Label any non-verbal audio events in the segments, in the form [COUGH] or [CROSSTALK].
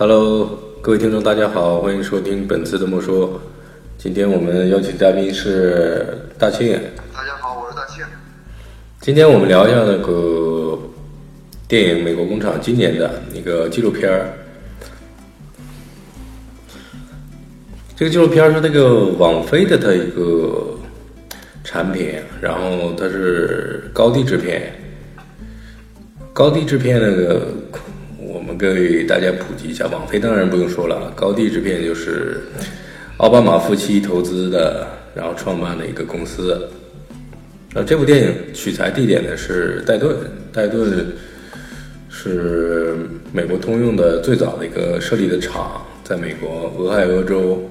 Hello，各位听众，大家好，欢迎收听本次的莫说。今天我们邀请嘉宾是大庆。大家好，我是大庆。今天我们聊一下那个电影《美国工厂》今年的那个纪录片儿。这个纪录片是那个网飞的它一个产品，然后它是高地制片。高地制片那个，给大家普及一下。网飞当然不用说了，高地制片就是奥巴马夫妻投资的，然后创办的一个公司。那这部电影取材地点呢是戴顿，戴顿是美国通用的最早的一个设立的厂，在美国俄亥俄州，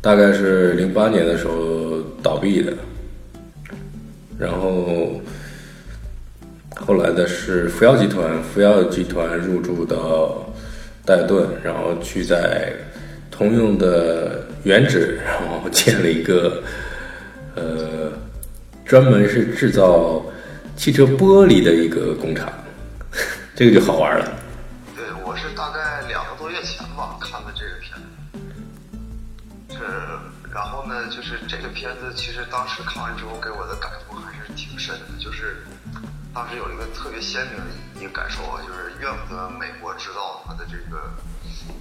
大概是零八年的时候倒闭的，然后。后来的是福耀集团，福耀集团入驻到戴顿，然后去在通用的原址，然后建了一个呃，专门是制造汽车玻璃的一个工厂，[LAUGHS] 这个就好玩了。对，我是大概两个多月前吧看的这个片子，是，然后呢，就是这个片子，其实当时看完之后给我的感触还是挺深的，就是。当时有一个特别鲜明的一个感受啊，就是怨不得美国制造它的这个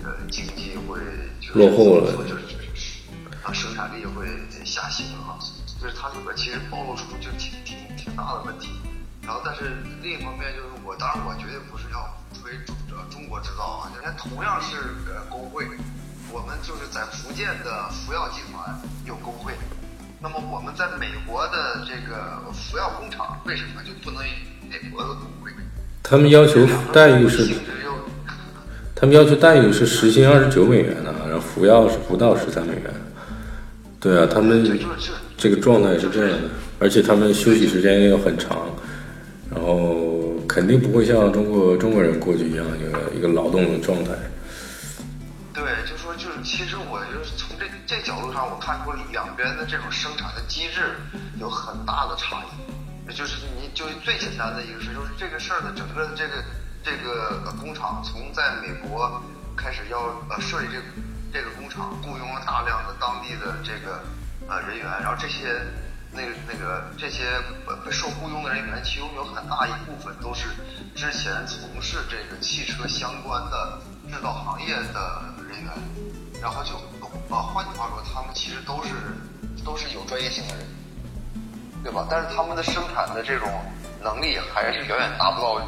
呃经济会落后了，就是啊生产力会下行啊，就是它这个其实暴露出就挺挺挺大的问题。然后，但是另一方面就是我当然我绝对不是要吹中中国制造啊，人家同样是呃工会，我们就是在福建的福耀集团有工会。那么我们在美国的这个服药工厂为什么就不能美国的工会？他们要求待遇是，他们要求待遇是时薪二十九美元呢，然后服药是不到十三美元。对啊，他们这个状态是这样的，而且他们休息时间又很长，然后肯定不会像中国中国人过去一样一个一个劳动的状态。对，就说就是，其实我就是从这这角度上，我看出两边的这种生产的机制有很大的差异。就是你就最简单的一个事，就是这个事儿的整个的这个这个工厂从在美国开始要呃设立这这个工厂，雇佣了大量的当地的这个呃人员，然后这些那个那个这些被受雇佣的人员，其中有很大一部分都是之前从事这个汽车相关的制造行业的人员。然后就啊，换句话说，他们其实都是都是有专业性的人，对吧？但是他们的生产的这种能力还是远远达不到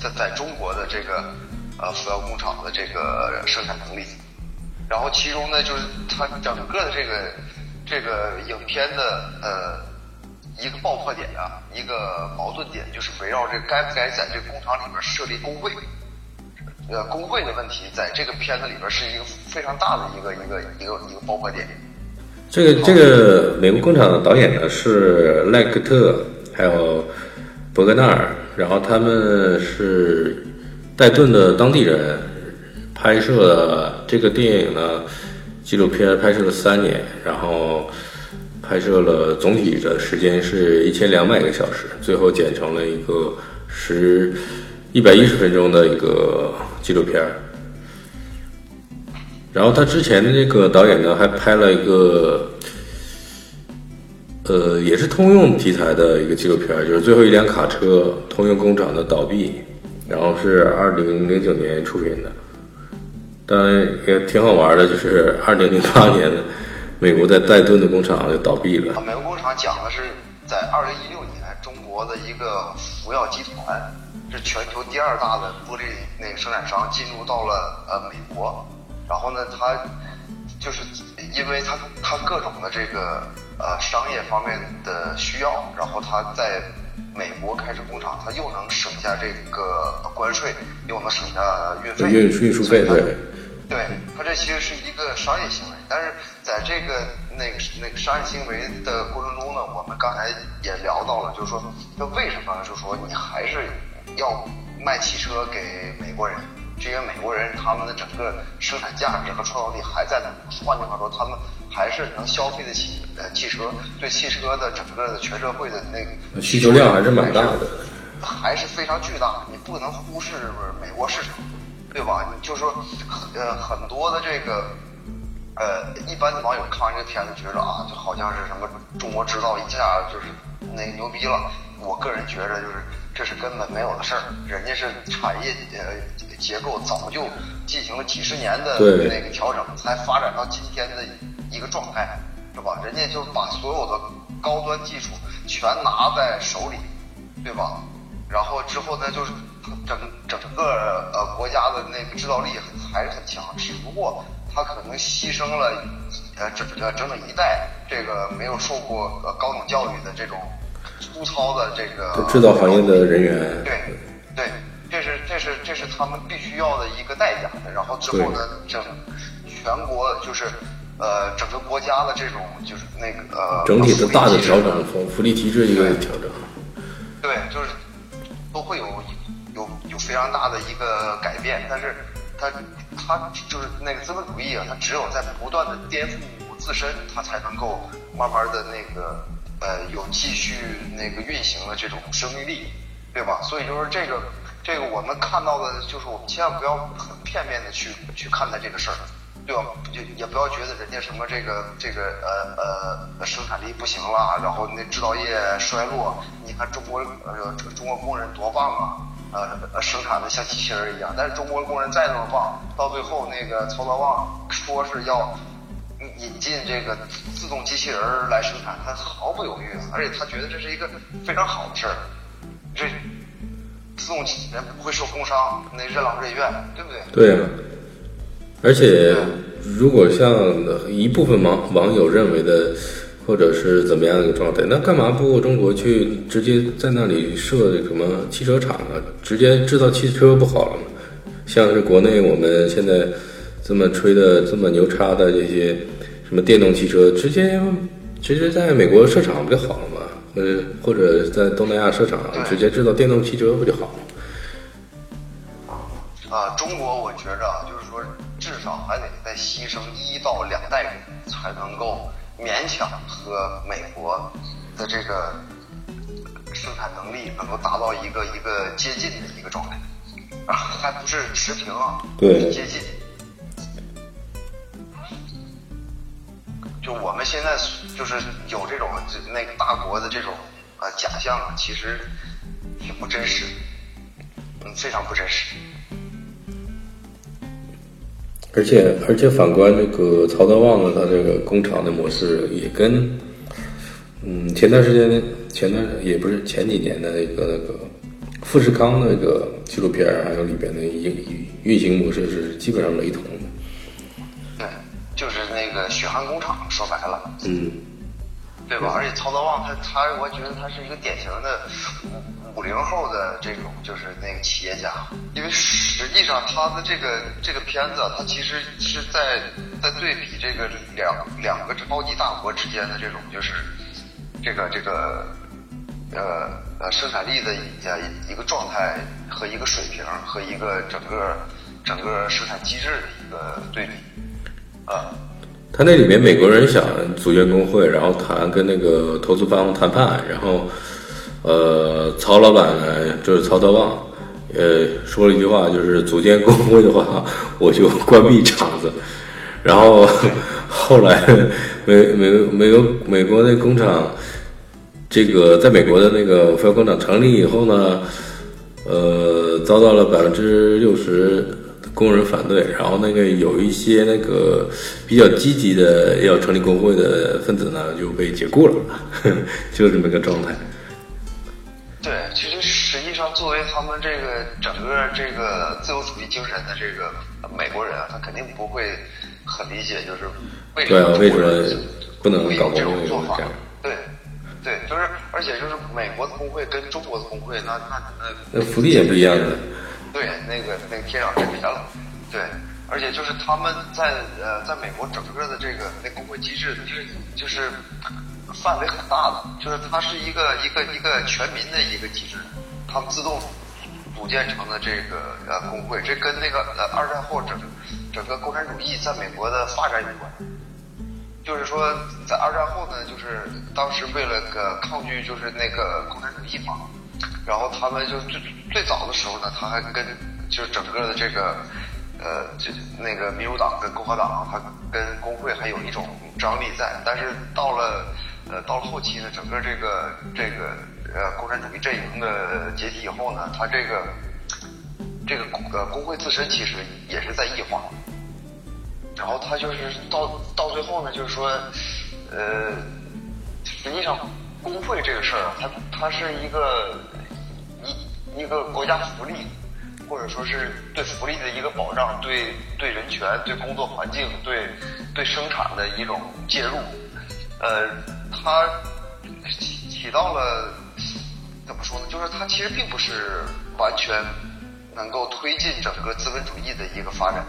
在在中国的这个呃福耀工厂的这个生产能力。然后其中呢，就是它整个的这个这个影片的呃一个爆破点啊，一个矛盾点，就是围绕这该不该在这工厂里面设立工会。呃，工会的问题在这个片子里边是一个非常大的一个一个一个一个爆破点。这个这个美国工厂的导演呢是赖克特，还有伯格纳尔，然后他们是戴顿的当地人，拍摄这个电影呢纪录片拍摄了三年，然后拍摄了总体的时间是一千两百个小时，最后剪成了一个十。一百一十分钟的一个纪录片儿，然后他之前的那个导演呢，还拍了一个，呃，也是通用题材的一个纪录片儿，就是最后一辆卡车，通用工厂的倒闭，然后是二零零九年出品的，当然也挺好玩的，就是二零零八年，[LAUGHS] 美国在戴顿的工厂就倒闭了。美国工厂讲的是在二零一六年，中国的一个福耀集团。是全球第二大的玻璃那个生产商进入到了呃美国，然后呢，他就是因为他他各种的这个呃商业方面的需要，然后他在美国开始工厂，他又能省下这个关税，又能省下运费。运运输费，对，对他这其实是一个商业行为，但是在这个那个那个商业行为的过程中呢，我们刚才也聊到了，就是说，那为什么就是说你还是。要卖汽车给美国人，这些美国人他们的整个生产价值和创造力还在那。换句话说，他们还是能消费得起呃汽车，对汽车的整个的全社会的那个需求量还是蛮大的，还是非常巨大。你不能忽视美国市场。对吧？你就说，呃，很多的这个，呃，一般的网友看完这个片子，觉得啊，就好像是什么中国制造一下就是那个牛逼了。我个人觉着就是这是根本没有的事儿，人家是产业呃结构早就进行了几十年的那个调整，才发展到今天的一个状态，是吧？人家就把所有的高端技术全拿在手里，对吧？然后之后呢，就是整整个呃国家的那个制造力还是很强，只不过他可能牺牲了呃整呃整整一代这个没有受过呃高等教育的这种。粗糙的这个制造行业的人员，对，对，这是这是这是他们必须要的一个代价。然后之后呢，整全国就是呃整个国家的这种就是那个呃整体的大的调整和福利体制一个调整，对，就是都会有有有非常大的一个改变。但是它它就是那个资本主义啊，它只有在不断的颠覆自身，它才能够慢慢的那个。呃，有继续那个运行的这种生命力，对吧？所以就是这个，这个我们看到的，就是我们千万不要很片面的去去看待这个事儿，对吧？就也不要觉得人家什么这个这个呃呃生产力不行了，然后那制造业衰落，你看中国呃中国工人多棒啊，呃生产的像机器人一样。但是中国工人再那么棒，到最后那个曹德旺说是要。引进这个自动机器人来生产，他毫不犹豫，而且他觉得这是一个非常好的事儿。这自动机器人不会受工伤，那任劳任怨，对不对？对啊。而且，如果像一部分网网友认为的，或者是怎么样一个状态，那干嘛不中国去直接在那里设什么汽车厂啊？直接制造汽车不好了吗？像是国内我们现在这么吹的这么牛叉的这些。什么电动汽车直接直接在美国设厂不就好了吗？呃，或者在东南亚设厂，直接制造电动汽车不就好了？啊，中国我觉着就是说，至少还得再牺牲一到两代人，才能够勉强和美国的这个生产能力能够达到一个一个接近的一个状态，啊，还不是持平啊，对，接近。就我们现在就是有这种那个大国的这种啊假象啊，其实挺不真实，嗯，非常不真实。而且而且反观那个曹德旺呢，他这个工厂的模式也跟嗯前段时间前段也不是前几年的那个那个富士康那个纪录片还有里边的运运行模式是基本上雷同的。就是那个血汗工厂，说白了，嗯，对吧？而且曹德旺他他，我觉得他是一个典型的五零后的这种就是那个企业家，因为实际上他的这个这个片子，他其实是在在对比这个两两个超级大国之间的这种就是这个这个呃呃生产力的呃一个状态和一个水平和一个整个整个生产机制的一个对比。啊，他那里面美国人想组建工会，然后谈跟那个投资方谈判，然后，呃，曹老板呢就是曹德旺，呃，说了一句话，就是组建工会的话，我就关闭厂子。[LAUGHS] 然后后来美美美国美国那工厂，这个在美国的那个飞工厂成立以后呢，呃，遭到了百分之六十。工人反对，然后那个有一些那个比较积极的要成立工会的分子呢，就被解雇了，[LAUGHS] 就这么个状态。对，其实实际上作为他们这个整个这个自由主义精神的这个美国人啊，他肯定不会很理解，就是为什么为什么不能搞这种做法？对，对，就是而且就是美国的工会跟中国的工会，那那那福利也不一样的。对，那个那个天壤之别了。对，而且就是他们在呃，在美国整个的这个那工会机制就是就是范围很大的，就是它是一个一个一个全民的一个机制，他们自动组建成的这个呃工会，这跟那个呃二战后整整个共产主义在美国的发展有关。就是说，在二战后呢，就是当时为了个抗拒就是那个共产主义嘛。然后他们就最最早的时候呢，他还跟就是整个的这个呃，就那个民主党跟共和党，他跟工会还有一种张力在，但是到了呃到了后期呢，整个这个这个呃共产主义阵营的解体以后呢，它这个这个呃工会自身其实也是在异化，然后它就是到到最后呢，就是说呃实际上工会这个事儿，它它是一个一一个国家福利。或者说是对福利的一个保障，对对人权、对工作环境、对对生产的一种介入，呃，它起起到了怎么说呢？就是它其实并不是完全能够推进整个资本主义的一个发展，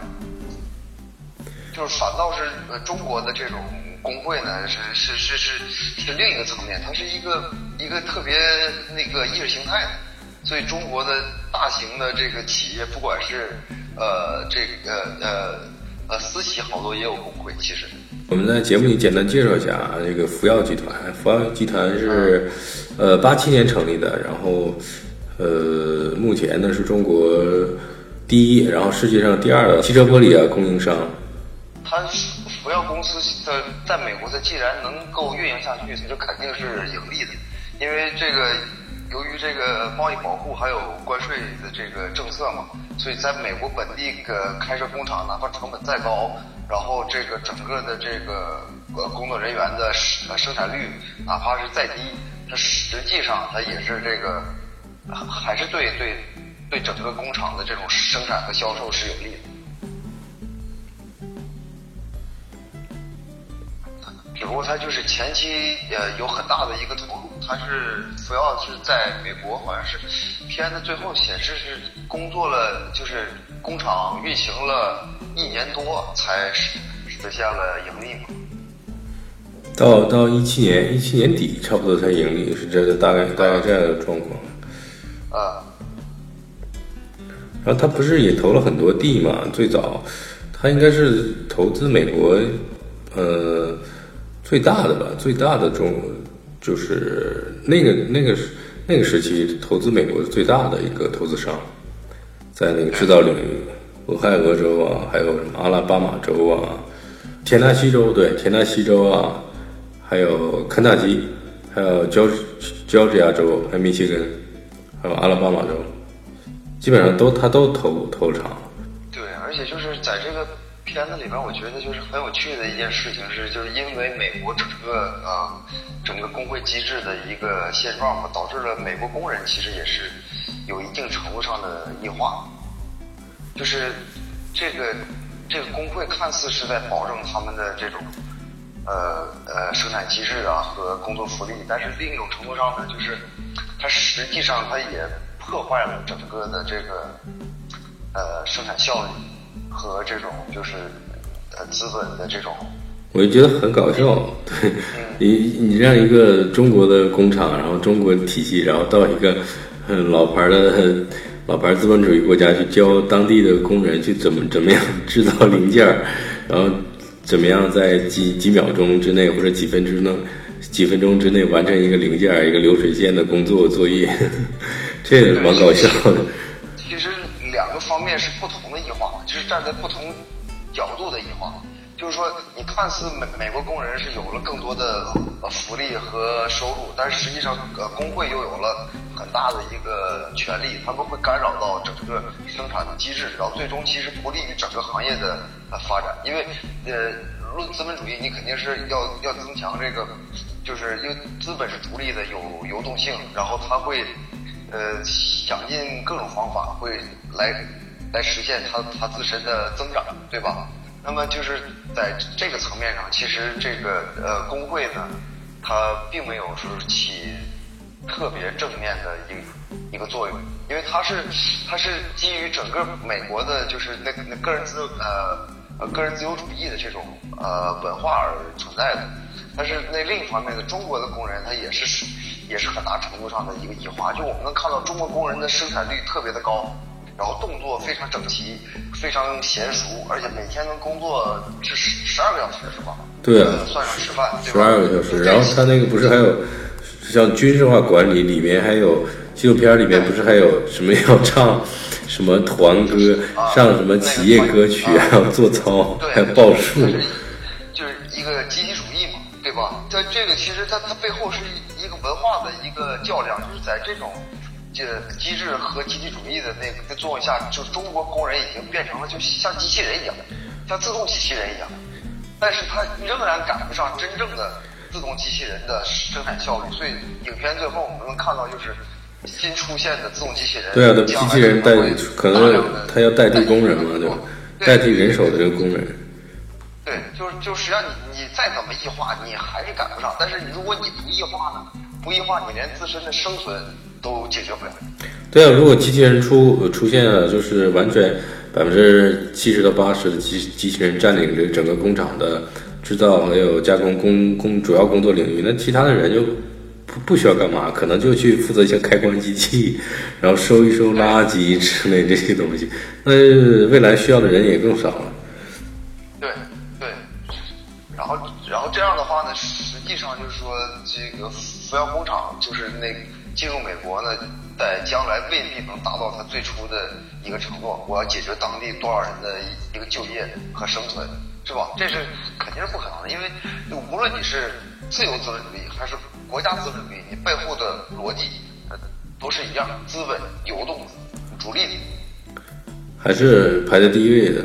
就是反倒是中国的这种工会呢，是是是是是另一个层面，它是一个一个特别那个意识形态的。所以，中国的大型的这个企业，不管是呃这个呃呃私企，好多也有工会。其实，我们在节目里简单介绍一下啊，这个福耀集团。福耀集团是呃八七年成立的，然后呃目前呢是中国第一，然后世界上第二的汽车玻璃啊供应商。它福耀公司的在美国，它既然能够运营下去，它就肯定是盈利的，因为这个。由于这个贸易保护还有关税的这个政策嘛，所以在美国本地个开设工厂，哪怕成本再高，然后这个整个的这个呃工作人员的生生产率哪怕是再低，它实际上它也是这个还是对对对整个工厂的这种生产和销售是有利的。只不过它就是前期呃有很大的一个投入，它是主要是在美国，好像是片子最后显示是工作了，就是工厂运行了一年多才实实现了盈利嘛。到到一七年一七年底差不多才盈利，是这个大概大概这样的状况。啊。然后他不是也投了很多地嘛？最早他应该是投资美国，呃。最大的吧，最大的中就是那个那个那个时期投资美国最大的一个投资商，在那个制造领域，俄亥俄州啊，还有什么阿拉巴马州啊，田纳西州对，田纳西州啊，还有肯塔基，还有交，交治亚州，还有密歇根，还有阿拉巴马州，基本上都他都投投厂。对，而且就是在这个。片子里边，我觉得就是很有趣的一件事情是，就是因为美国整个啊整个工会机制的一个现状嘛，导致了美国工人其实也是有一定程度上的异化。就是这个这个工会看似是在保证他们的这种呃呃生产机制啊和工作福利，但是另一种程度上呢，就是它实际上它也破坏了整个的这个呃生产效率。和这种就是呃资本的这种，我就觉得很搞笑。[LAUGHS] 对你，你让一个中国的工厂，然后中国体系，然后到一个 [LAUGHS] 老牌的老牌资本主义国家去教当地的工人去怎么怎么样制造零件儿，然后怎么样在几几秒钟之内或者几分之内几分钟之内完成一个零件儿一个流水线的工作作业，[LAUGHS] 这也蛮搞笑的。其实两个方面是不同的异化。就是站在不同角度的异化，就是说，你看似美美国工人是有了更多的呃福利和收入，但是实际上呃工会又有了很大的一个权利，他们会干扰到整个生产的机制，然后最终其实不利于整个行业的呃发展，因为呃论资本主义，你肯定是要要增强这个，就是因为资本是独立的，有流动性，然后他会呃想尽各种方法会来。来实现它它自身的增长，对吧？那么就是在这个层面上，其实这个呃工会呢，它并没有说起特别正面的一一个作用，因为它是它是基于整个美国的，就是那那个人自呃呃个人自由主义的这种呃文化而存在的。但是那另一方面的中国的工人，他也是也是很大程度上的一个异化，就我们能看到中国工人的生产率特别的高。然后动作非常整齐，非常娴熟，而且每天能工作是十十二个小时，是吧？对啊，算上吃饭，十二个小时。然后他那个不是还有像军事化管理里面还有纪录片里面不是还有什么要唱，什么团歌，上什么企业歌曲，还要做操，还要报数，就是一个集体主义嘛，对吧？它这个其实它它背后是一个文化的一个较量，就是在这种这机制和集体主义的那个作用下，就是中国工人已经变成了就像机器人一样，像自动机器人一样，但是他仍然赶不上真正的。自动机器人的生产效率，所以影片最后我们能看到就是新出现的自动机器人。对啊，机器人代可能他要代替工人嘛，对吧？代替人手的这个工人。对，就是就实际上你你再怎么异化，你还是赶不上。但是如果你不异化呢？不异化，你连自身的生存都解决不了。对啊，如果机器人出出现了，就是完全百分之七十到八十的机机器人占领着整个工厂的。制造还有加工工工主要工作领域，那其他的人就不不需要干嘛，可能就去负责一些开关机器，[LAUGHS] 然后收一收垃圾之类这些东西。那未来需要的人也更少了。对对，然后然后这样的话呢，实际上就是说，这个福耀工厂就是那进入美国呢，在将来未必能达到他最初的一个承诺，我要解决当地多少人的一个就业和生存。是吧？这是肯定是不可能的，因为无论你是自由资本主义还是国家资本主义，你背后的逻辑都是一样，资本流动，逐利。还是排在第一位的。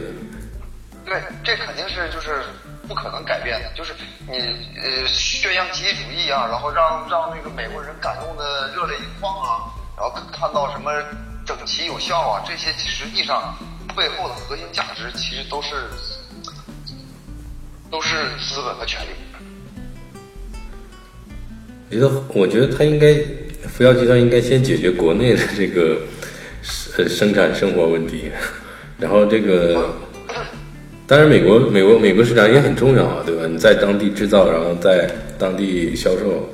对，这肯定是就是不可能改变的，就是你呃宣扬集体主义啊，然后让让那个美国人感动的热泪盈眶啊，然后看到什么整齐有效啊，这些实际上背后的核心价值其实都是。都是资本和权力。觉得，我觉得他应该，福耀集团应该先解决国内的这个生生产生活问题，然后这个，当然美国美国美国市场也很重要啊，对吧？你在当地制造，然后在当地销售，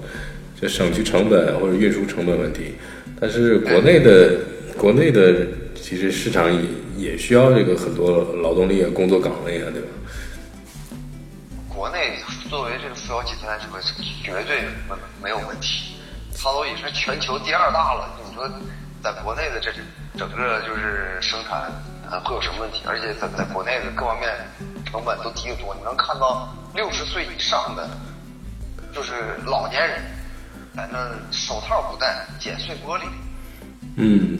就省去成本或者运输成本问题。但是国内的国内的其实市场也也需要这个很多劳动力啊，工作岗位啊，对吧？作为这个福耀集团来说，绝对没没有问题，它都已是全球第二大了。你说在国内的这整个就是生产呃会有什么问题？而且在在国内的各方面成本都低得多。你能看到六十岁以上的就是老年人在那手套不戴剪碎玻璃。嗯。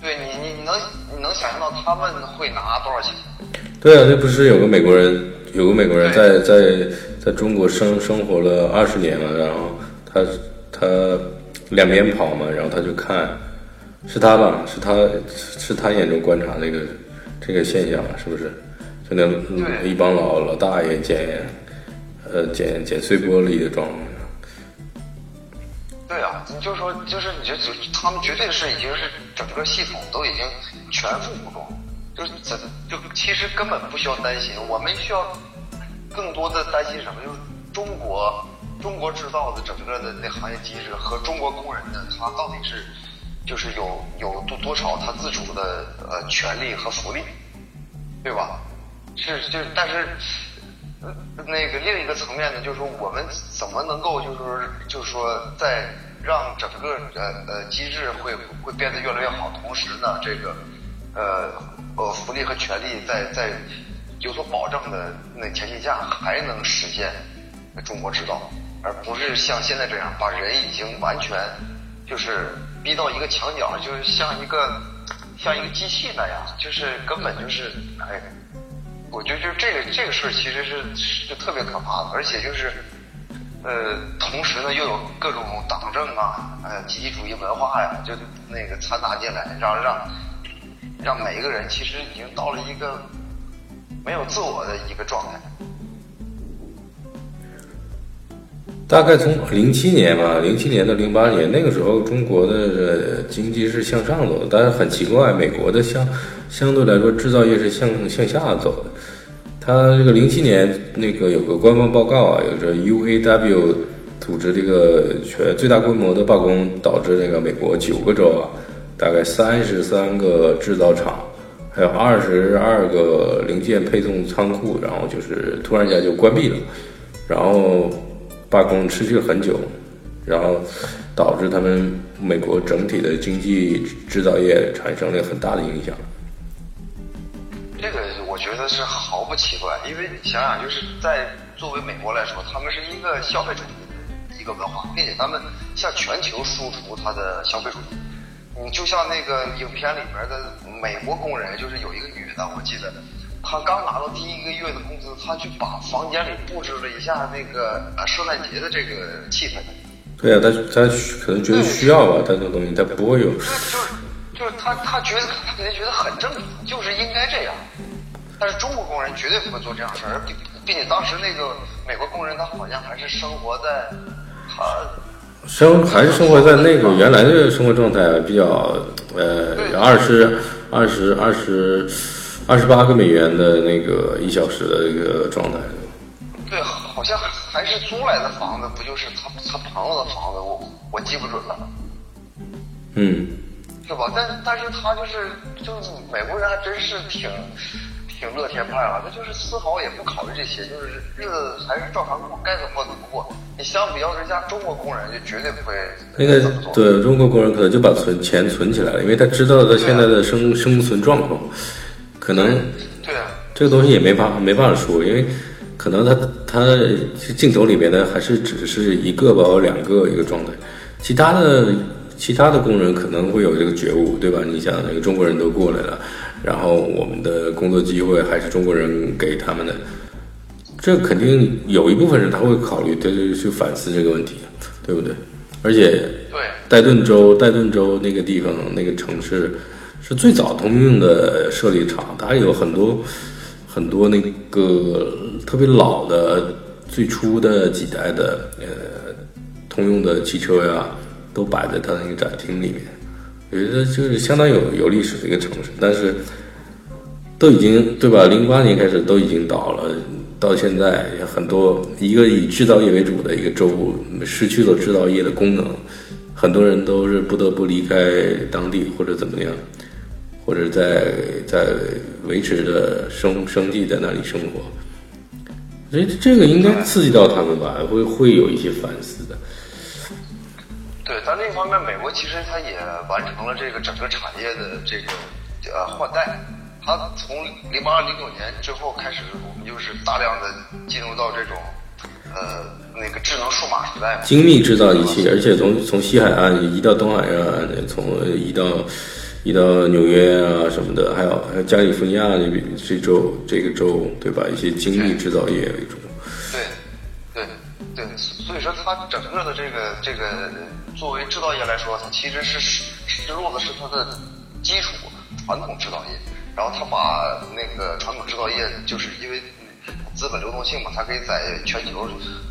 对你你你能你能想象到他们会拿多少钱？对啊，那不是有个美国人。有个美国人在在在中国生生活了二十年了，然后他他两边跑嘛，然后他就看，是他吧？是他是他眼中观察这个这个现象，是不是？就那一帮老老大爷捡呃捡捡碎玻璃的状况。对啊，你就说就是你就就他们绝对是已经是整个系统都已经全副武装。就是怎就其实根本不需要担心，我们需要更多的担心什么？就是中国中国制造的整个的那行业机制和中国工人的他到底是就是有有多多少他自主的呃权利和福利，对吧？是就但是那个另一个层面呢，就是说我们怎么能够就是就是说在让整个呃呃机制会会变得越来越好，同时呢这个呃。呃，福利和权利在在有所保证的那前提下，还能实现中国制造，而不是像现在这样把人已经完全就是逼到一个墙角，就是像一个像一个机器那样，就是根本就是哎，我觉得就是这个这个事儿其实是是特别可怕的，而且就是呃，同时呢又有各种党政啊，呃，集体主义文化呀，就那个掺杂进来，让让。让每一个人其实已经到了一个没有自我的一个状态。大概从零七年吧，零七年到零八年那个时候，中国的经济是向上走的，但是很奇怪，美国的相相对来说制造业是向向下走的。他这个零七年那个有个官方报告啊，有着 UAW 组织这个全最大规模的罢工，导致那个美国九个州啊。大概三十三个制造厂，还有二十二个零件配送仓库，然后就是突然间就关闭了，然后罢工持续了很久，然后导致他们美国整体的经济制造业产生了很大的影响。这个我觉得是毫不奇怪，因为你想想，就是在作为美国来说，他们是一个消费主义的一个文化，并且他们向全球输出它的消费主义。你就像那个影片里面的美国工人，就是有一个女的，我记得，她刚拿到第一个月的工资，她去把房间里布置了一下那个呃圣诞节的这个气氛。对啊，她她可能觉得需要吧，她这个东西她不会有。就是就是她她觉得她肯定觉得很正常，就是应该这样。但是中国工人绝对不会做这样事儿，并并且当时那个美国工人他好像还是生活在他。生还是生活在那个原来的生活状态，比较呃二十二十二十二十八个美元的那个一小时的一个状态。对，好像还是租来的房子，不就是他他朋友的房子？我我记不准了。嗯。是吧？但但是他就是就是美国人还真是挺挺乐天派啊，他就是丝毫也不考虑这些，就是日子还是照常过，该怎么过怎么过。你相比较之下，中国工人就绝对不会那个对中国工人可能就把存钱存起来了，因为他知道他现在的生生存状况，可能对啊，这个东西也没法没办法说，因为。可能他他镜头里面的还是只是一个吧，或两个一个状态，其他的其他的工人可能会有这个觉悟，对吧？你想，那个中国人都过来了，然后我们的工作机会还是中国人给他们的，这肯定有一部分人他会考虑，他就去反思这个问题，对不对？而且，对，戴顿州戴顿州那个地方那个城市是最早通用的设立厂，它有很多。很多那个特别老的、最初的几代的呃通用的汽车呀，都摆在它那个展厅里面。我觉得就是相当有有历史的一个城市，但是都已经对吧？零八年开始都已经倒了，到现在也很多一个以制造业为主的一个州失去了制造业的功能，很多人都是不得不离开当地或者怎么样。或者在在维持着生生计在那里生活，所以这个应该刺激到他们吧，会会有一些反思的。对，但另一方面，美国其实它也完成了这个整个产业的这个呃换代。它从零八零九年之后开始，我们就是大量的进入到这种呃那个智能数码时代，精密制造仪器，而且从从西海岸移到东海岸，从移到。移到纽约啊什么的，还有还有加利福尼亚那边这州这个州对吧？一些精密制造业为主。对，所以说它整个的这个这个作为制造业来说，它其实是失落的是它的基础传统制造业，然后它把那个传统制造业就是因为资本流动性嘛，它可以在全球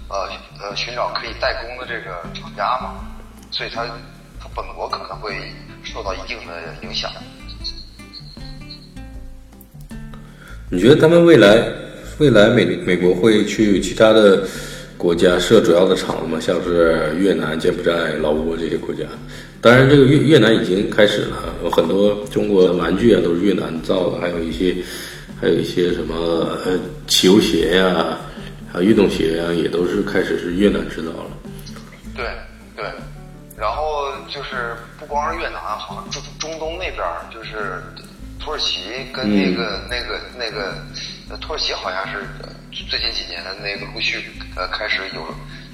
呃呃寻找可以代工的这个厂家嘛，所以它它本国可能会。受到一定的影响。你觉得他们未来未来美美国会去其他的国家设主要的厂子嘛？像是越南、柬埔寨、老挝这些国家？当然，这个越越南已经开始了，有很多中国的玩具啊都是越南造的，还有一些还有一些什么呃球鞋呀，还有运动鞋呀，也都是开始是越南制造了。对对，然后就是。不光是越南，好像中中东那边就是土耳其跟那个那个那个土耳其好像是最近几年的那个陆续呃开始有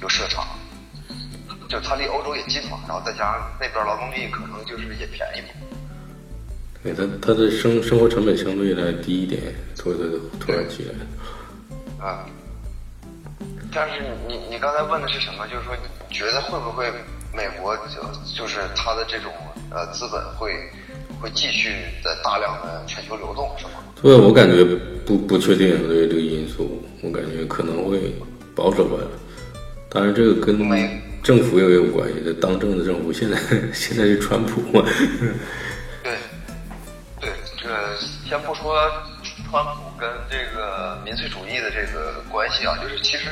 有设厂，就它离欧洲也近嘛，然后再加上那边劳动力可能就是也便宜嘛。对，它它的生生活成本相对来低一点，土土土耳其。啊，但是你你刚才问的是什么？就是说你觉得会不会？美国就就是它的这种呃资本会会继续在大量的全球流动，是吗？对，我感觉不不确定对这个因素，我感觉可能会保守吧。当然，这个跟政府也有关系。这当政的政府现在 [LAUGHS] 现在是川普嘛？[LAUGHS] 对对，这个先不说。川普跟这个民粹主义的这个关系啊，就是其实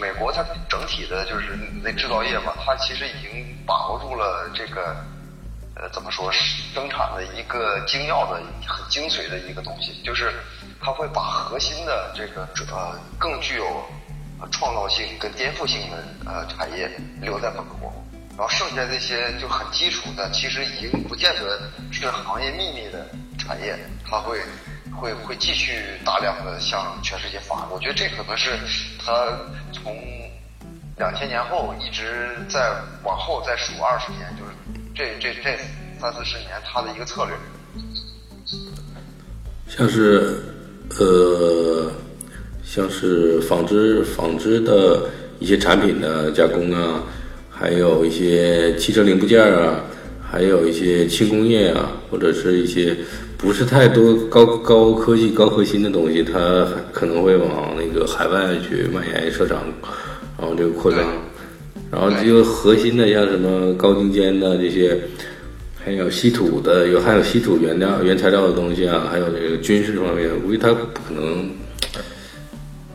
美国它整体的就是那制造业嘛，它其实已经把握住了这个呃怎么说是生产的一个精要的很精髓的一个东西，就是它会把核心的这个呃更具有创造性跟颠覆性的呃产业留在本国，然后剩下这些就很基础的，其实已经不见得是行业秘密的产业，它会会会继续大量的向全世界发。我觉得这可能是它从两千年后一直在往后再数二十年，就是这这这三四十年他的一个策略。像是呃，像是纺织纺织的一些产品的加工啊。还有一些汽车零部件啊，还有一些轻工业啊，或者是一些不是太多高高科技、高核心的东西，它可能会往那个海外去蔓延设厂，然后这个扩张。然后就核心的，像什么高精尖的这些，还有稀土的，有含有稀土原料、原材料的东西啊，还有这个军事方面，估计它不可能，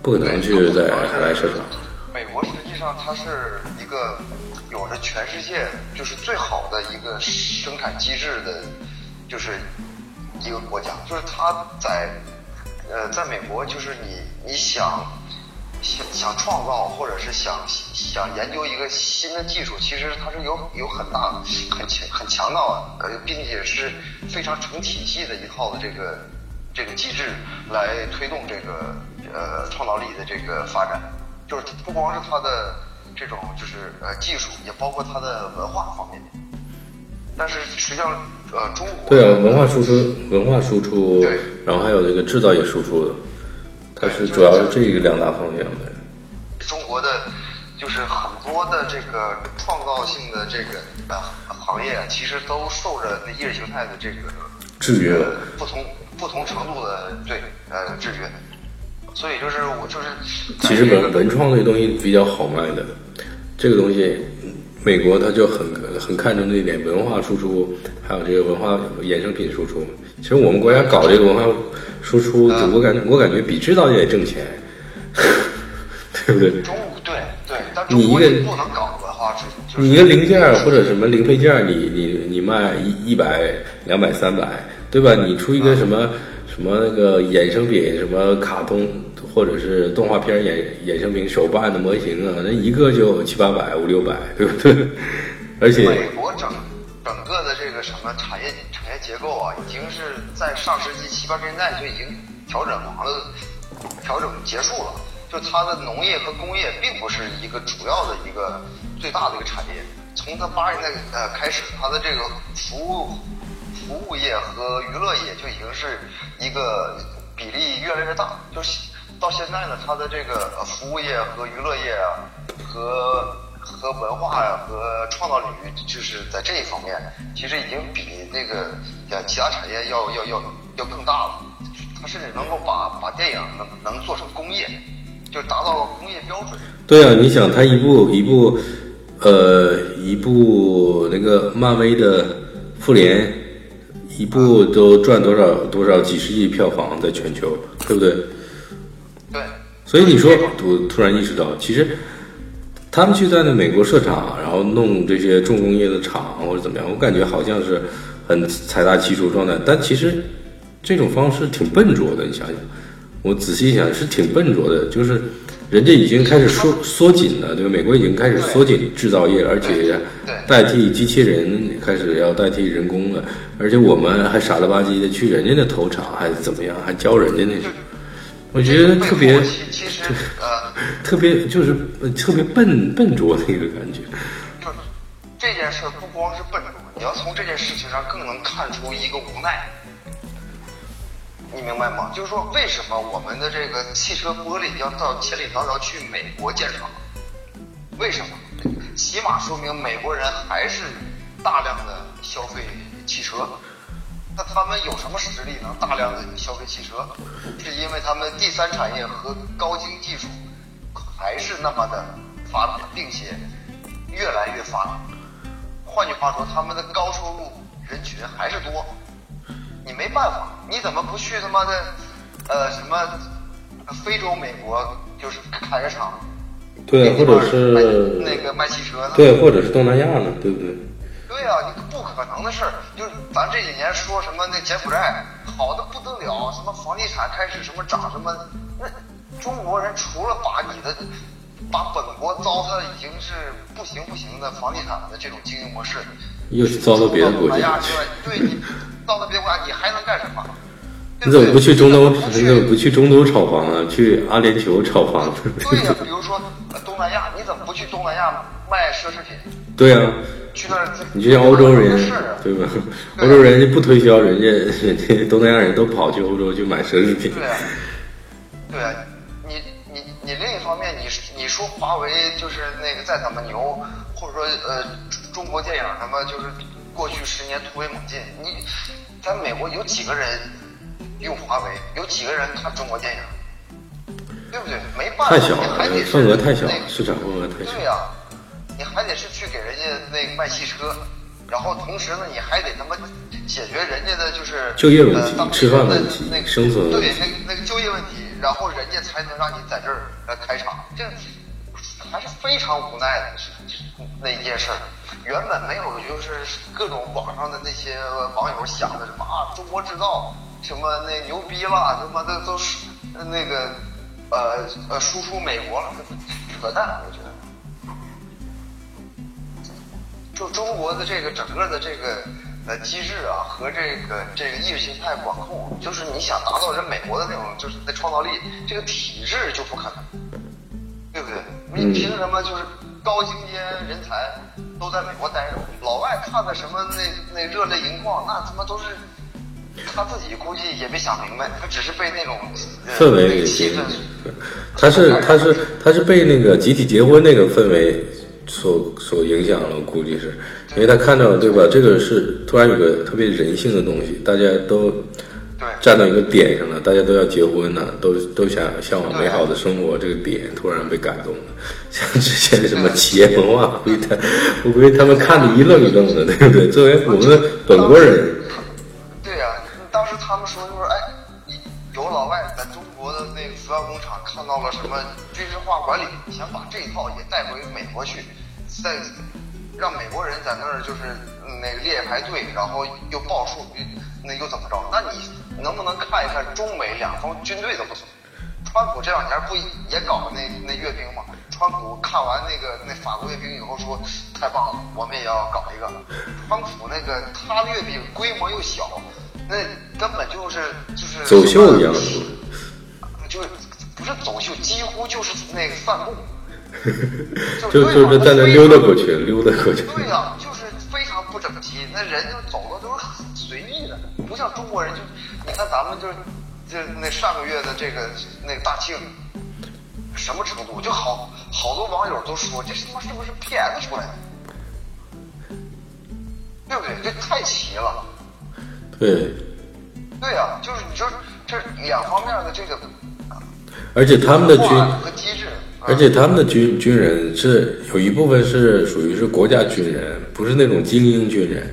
不可能去在海外设厂。美国实际上它是一个。有着全世界就是最好的一个生产机制的，就是一个国家，就是它在呃，在美国，就是你你想想想创造，或者是想想研究一个新的技术，其实它是有有很大很强很强大呃，并且是非常成体系的一套的这个这个机制来推动这个呃创造力的这个发展，就是不光是它的。这种就是呃技术，也包括它的文化方面。但是实际上，呃，中国对啊，文化输出，文化输出，对，然后还有这个制造业输出的，它是主要是这个两大方面的。中国的就是很多的这个创造性的这个呃行业，其实都受着那意识形态的这个制约，不同不同程度的对呃制约。所以就是我就是，其实文文创这个东西比较好卖的，这个东西，美国他就很很看重这一点，文化输出，还有这个文化衍生品输出。其实我们国家搞这个文化输出，我感我感觉比制造业挣钱，[LAUGHS] 对不对？中对对，但你一个不能搞文化输出，你一个零件或者什么零配件，你你你卖一一百两百三百，对吧？你出一个什么？什么那个衍生品，什么卡通或者是动画片衍衍生品手办的模型啊，那一个就七八百五六百，对不对？而且美国整整个的这个什么产业产业结构啊，已经是在上世纪七八十年代就已经调整完了，调整结束了。就它的农业和工业并不是一个主要的一个最大的一个产业。从它八十年代呃开始，它的这个服务。服务业和娱乐业就已经是一个比例越来越大，就是到现在呢，它的这个服务业和娱乐业啊，和和文化呀和创造领域，就是在这一方面，其实已经比那个呃其他产业要要要要更大了。它甚至能够把把电影能能做成工业，就达到了工业标准。对啊，你想它一部一部呃一部那个漫威的复联。一部都赚多少多少几十亿票房在全球，对不？对。所以你说，突突然意识到，其实他们去在那美国设厂，然后弄这些重工业的厂或者怎么样，我感觉好像是很财大气粗状态，但其实这种方式挺笨拙的。你想想，我仔细想是挺笨拙的，就是。人家已经开始缩缩紧了，对吧？美国已经开始缩紧制造业，而且代替机器人开始要代替人工了，而且我们还傻了吧唧的去人家那投厂，还是怎么样？还教人家那种，我觉得特别，其实呃，特别就是特别笨笨拙的一个感觉。就这件事不光是笨拙，你要从这件事情上更能看出一个无奈。你明白吗？就是说，为什么我们的这个汽车玻璃要到千里迢迢去美国建厂？为什么？起码说明美国人还是大量的消费汽车。那他们有什么实力能大量的消费汽车？是因为他们第三产业和高精技术还是那么的发达，并且越来越发达。换句话说，他们的高收入人群还是多。你没办法，你怎么不去他妈的，呃，什么非洲、美国，就是开个厂？对，或者是那个卖汽车呢？对，或者是东南亚呢？对不对？对啊，你不可能的事儿。就是咱这几年说什么那柬埔寨好的不得了，什么房地产开始什么涨什么，那中国人除了把你的把本国糟蹋已经是不行不行的房地产的这种经营模式，又去糟蹋别的国家去，对你糟蹋别的国家，你还能干什么？你怎么不去中东？你怎么不去中东炒房啊？去阿联酋炒房？对呀，[LAUGHS] 比如说东南亚，你怎么不去东南亚卖奢侈品？对呀，去那儿你就像欧洲人，对吧？[LAUGHS] 欧洲人家不推销，人家人家东南亚人都跑去欧洲去买奢侈品。对啊，对啊，你你你另一方面，你你说华为就是那个再怎么牛，或者说呃中国电影什么就是过去十年突飞猛进，你在美国有几个人？用华为有几个人看中国电影？对不对？没办法，你还得份额太小，市场份额太小。对呀，你还得是去给人家那卖汽车，然后同时呢，你还得他妈解决人家的就是就业问题、吃饭问题、那个生存问题。对，那那个就业问题，然后人家才能让你在这儿来开厂，这还是非常无奈的那一件事儿。原本没有，就是各种网上的那些网友想的什么啊，中国制造。什么那牛逼了？他妈的都是那个呃呃输出美国了，扯淡！就中国的这个整个的这个呃机制啊，和这个这个意识形态管控，就是你想达到人美国的那种就是那创造力，这个体制就不可能，对不对？你凭什么就是高精尖人才都在美国待着？老外看的什么那那热泪盈眶，那他妈都是。他自己估计也没想明白，他只是被那种氛围给吸引。他是他是他是被那个集体结婚那个氛围所所影响了，估计是，因为他看到了对吧？这个是突然有个特别人性的东西，大家都站到一个点上了，大家都要结婚了，都都想向往美好的生活，这个点突然被感动了。像之前什么企业文化，估计他我估计他们看的一愣一愣的，对不对？作为我们本国人。对呀，当时他们说就是哎，有老外在看到了什么军事化管理，想把这一套也带回美国去，再让美国人在那儿就是那个列排队，然后又报数，那又怎么着？那你能不能看一看中美两方军队的不同？川普这两年不也搞那那阅兵吗？川普看完那个那法国阅兵以后说太棒了，我们也要搞一个。川普那个他阅兵规模又小。那根本就是就是走秀一样，就是不是走秀，几乎就是那个散步，[LAUGHS] 就就是在那溜达过去，溜达过去。对呀，就是非常不整齐，那人就走的都是很随意的，不像中国人就，你看咱们就是就那上个月的这个那个大庆，什么程度？就好好多网友都说这他妈是不是 PS 出来的？对不对？这太齐了。对，对呀，就是你说这两方面的这个，而且他们的军而且他们的军军人是有一部分是属于是国家军人，不是那种精英军人。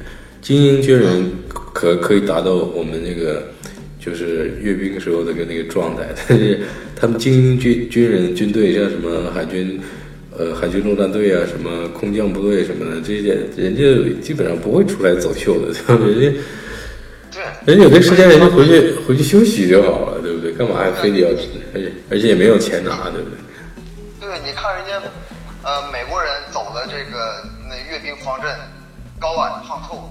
精英军人可可以达到我们那个就是阅兵时候的个那个状态，[LAUGHS] 但是他们精英军军人军队像什么海军，呃海军陆战队啊，什么空降部队什么的这些，人家基本上不会出来走秀的，[LAUGHS] 人家。人家有这时间，人家回去回去休息就好了，对不对？干嘛还非得要？而且而且也没有钱拿，对不对？对，你看人家，呃，美国人走的这个那阅兵方阵，高矮胖瘦，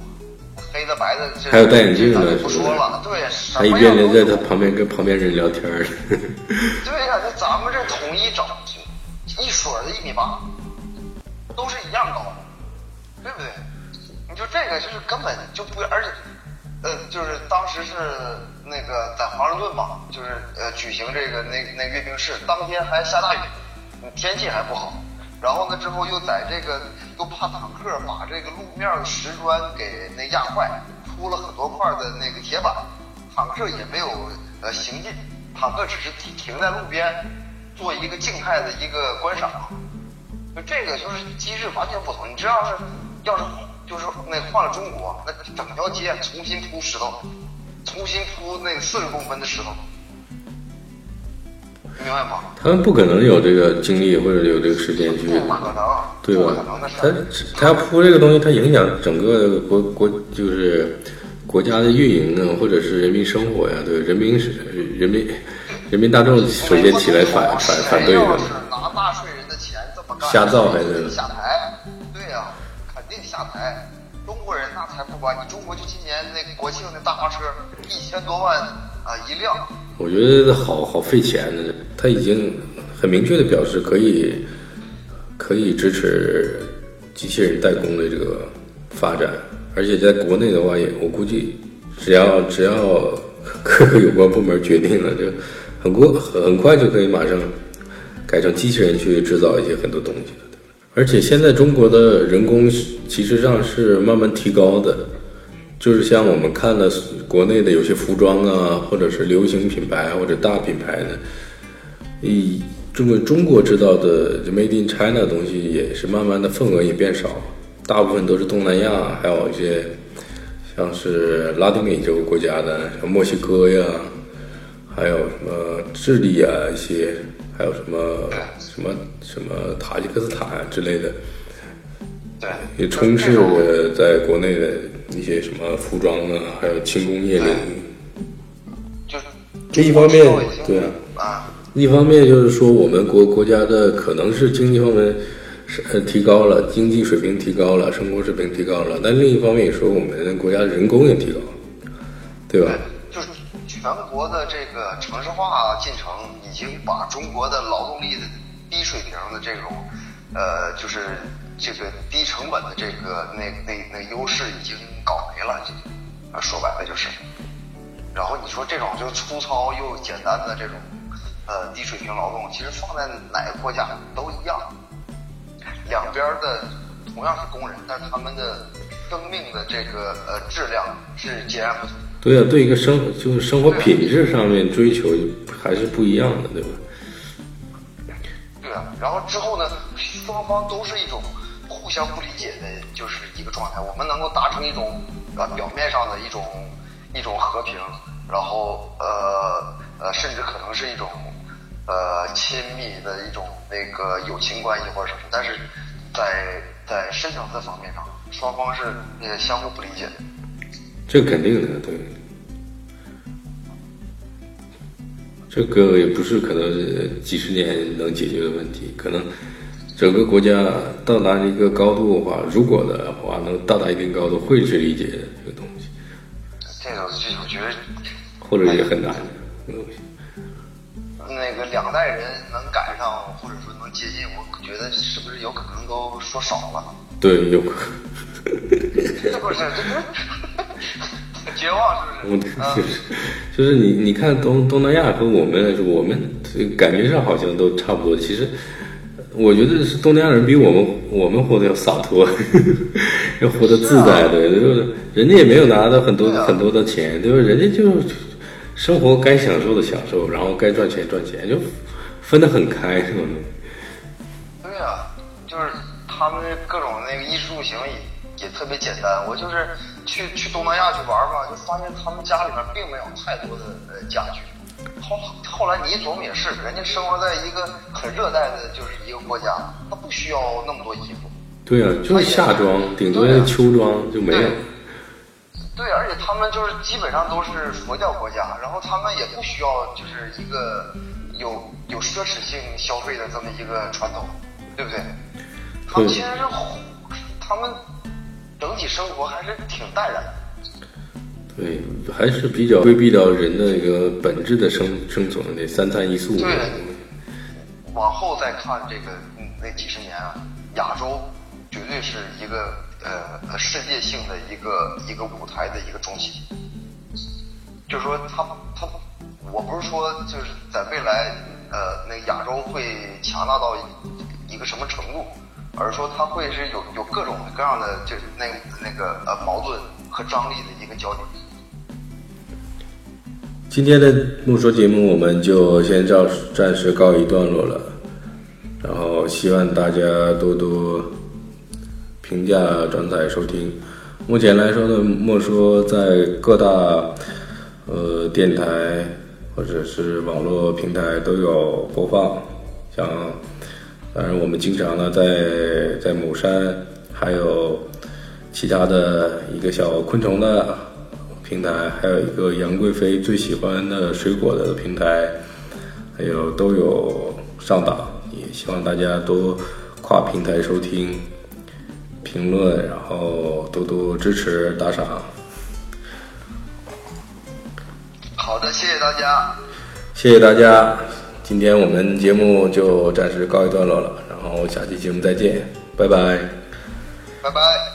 黑的白的，还有戴眼镜的，不说了。对，还一边人在他旁边跟旁边人聊天 [LAUGHS] 对呀，那咱们这统一整，一水儿的一米八，都是一样高，对不对？你就这个就是根本就不，而且。呃，就是当时是那个在华盛顿嘛，就是呃举行这个那那阅兵式，当天还下大雨，天气还不好。然后呢，之后又在这个又怕坦克把这个路面的石砖给那压坏，铺了很多块的那个铁板，坦克也没有呃行进，坦克只是停停在路边，做一个静态的一个观赏。就这个就是机制完全不同。你知道是要是。就是那换了中国，那整条街重新铺石头，重新铺那个四十公分的石头，明白吗？他们不可能有这个精力或者有这个时间去，不可能，对吧？他他要铺这个东西，他影响整个国国就是国家的运营啊，或者是人民生活呀，对人民是人民人民大众首先起来反反反对的。拿纳税人的钱。瞎造还是下台？对呀、肯定下台。中国人那才不管你，中国就今年那国庆那大巴车一千多万啊、一辆，我觉得好好费钱呢。他已经很明确的表示可以可以支持机器人代工的这个发展，而且在国内的话也，我估计只要只要各个有关部门决定了，就很过很快就可以马上改成机器人去制造一些很多东西。而且现在中国的人工其实上是慢慢提高的，就是像我们看的国内的有些服装啊，或者是流行品牌或者大品牌的，以中国中国制造的就 Made in China 的东西也是慢慢的份额也变少，大部分都是东南亚，还有一些像是拉丁美洲国家的，像墨西哥呀，还有什么智利啊一些，还有什么什么什么塔吉克斯坦啊之类的。对，也充斥着在国内的一些什么服装啊，还有轻工业领域。就是这一方面对啊啊，一方面就是说，我们国国家的可能是经济方面是呃提高了，经济水平提高了，生活水平提高了，但另一方面也说我们国家的人工也提高了，对吧？就是全国的这个城市化进程已经把中国的劳动力的低水平的这种，呃，就是这个低成本的这个那那那优势已经搞没了，啊说白了就是。然后你说这种就粗糙又简单的这种，呃，低水平劳动，其实放在哪个国家都一样，两边的同样是工人，但他们的生命的这个呃质量是截然不同。对啊，对一个生就是生活品质上面追求还是不一样的，对吧？对啊，然后之后呢，双方都是一种互相不理解的，就是一个状态。我们能够达成一种呃表面上的一种一种和平，然后呃呃，甚至可能是一种呃亲密的一种那个友情关系或者什么，但是在在深层次方面上，双方是呃相互不理解的。这肯定的，对。这个也不是可能几十年能解决的问题，可能整个国家到达一个高度的话，如果的话能到达一定高度，会去理解这个东西，这个这我觉得或者也很难。那个两代人能赶上，或者说能接近，我觉得是不是有可能都说少了？对，有可是不是？这不是绝望是我不是？啊就是就是你你看东东南亚和我们来说，我们这感觉上好像都差不多。其实我觉得是东南亚人比我们我们活得要洒脱，[LAUGHS] 要活得自在，对，就是人家也没有拿到很多啊很多的钱，对吧？人家就生活该享受的享受，然后该赚钱赚钱，就分得很开，是吧？他们各种那个衣食住行也也特别简单。我就是去去东南亚去玩吧，就发现他们家里面并没有太多的呃家具。后后来你一琢磨也是，人家生活在一个很热带的，就是一个国家，他不需要那么多衣服。对啊，就是夏装，顶多是秋装就没有。对，而且他们就是基本上都是佛教国家，然后他们也不需要就是一个有有奢侈性消费的这么一个传统，对不对？他们对其实是他们整体生活还是挺淡然的。对，还是比较规避到人的一个本质的生生存的三餐一宿。对往后再看这个嗯那几十年啊，亚洲绝对是一个呃呃世界性的一个一个舞台的一个中心。就是说他他，我不是说就是在未来呃那亚洲会强大到一个什么程度，而是说它会是有有各种各样的就是那那个呃矛盾和张力的一个焦点。今天的木说节目我们就先暂暂时告一段落了，然后希望大家多多评价、转载、收听。目前来说呢，莫说在各大呃电台或者是网络平台都有播放，像当然我们经常呢在在某山还有其他的一个小昆虫的平台，还有一个杨贵妃最喜欢的水果的平台，还有都有上档，也希望大家多跨平台收听、评论，然后多多支持打赏。好的，谢谢大家。谢谢大家，今天我们节目就暂时告一段落了，然后下期节目再见，拜拜。拜拜。